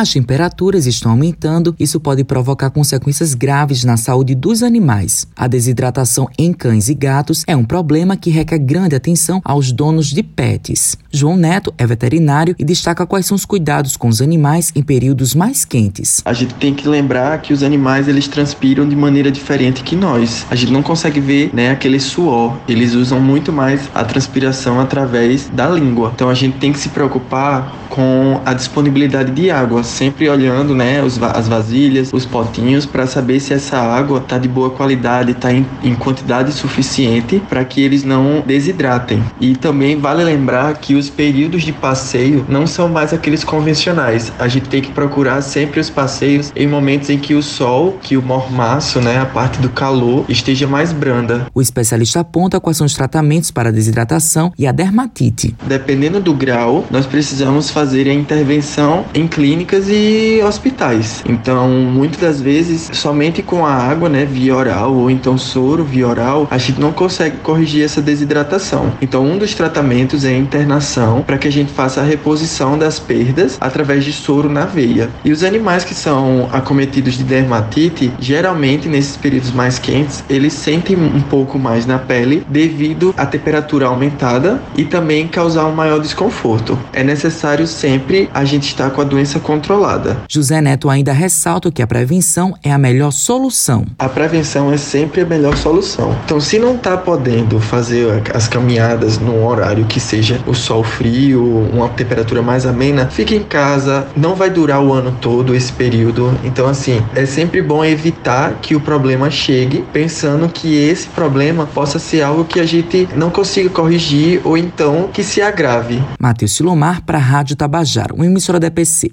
As temperaturas estão aumentando, isso pode provocar consequências graves na saúde dos animais. A desidratação em cães e gatos é um problema que requer grande atenção aos donos de pets. João Neto é veterinário e destaca quais são os cuidados com os animais em períodos mais quentes. A gente tem que lembrar que os animais eles transpiram de maneira diferente que nós. A gente não consegue ver, né, aquele suor. Eles usam muito mais a transpiração através da língua. Então a gente tem que se preocupar com a disponibilidade de água, sempre olhando, né, os, as vasilhas, os potinhos para saber se essa água está de boa qualidade, está em, em quantidade suficiente para que eles não desidratem. E também vale lembrar que os períodos de passeio não são mais aqueles convencionais. A gente tem que procurar sempre os passeios em momentos em que o sol, que o mormaço, né, a parte do calor, esteja mais branda. O especialista aponta quais são os tratamentos para a desidratação e a dermatite. Dependendo do grau, nós precisamos fazer a intervenção em clínicas e hospitais. Então, muitas das vezes, somente com a água, né, via oral ou então soro via oral, a gente não consegue corrigir essa desidratação. Então, um dos tratamentos é a internação para que a gente faça a reposição das perdas através de soro na veia. E os animais que são acometidos de dermatite, geralmente nesses períodos mais quentes, eles sentem um pouco mais na pele devido à temperatura aumentada e também causar um maior desconforto. É necessário sempre a gente estar com a doença controlada. José Neto ainda ressalta que a prevenção é a melhor solução. A prevenção é sempre a melhor solução. Então, se não está podendo fazer as caminhadas num horário que seja o sol frio, uma temperatura mais amena, fique em casa. Não vai durar o ano todo esse período. Então, assim, é sempre bom evitar que o problema chegue, pensando que esse problema possa ser algo que a gente não consiga corrigir ou então que se agrave. Matheus Silomar para a Rádio Tabajara, uma emissora da EPC,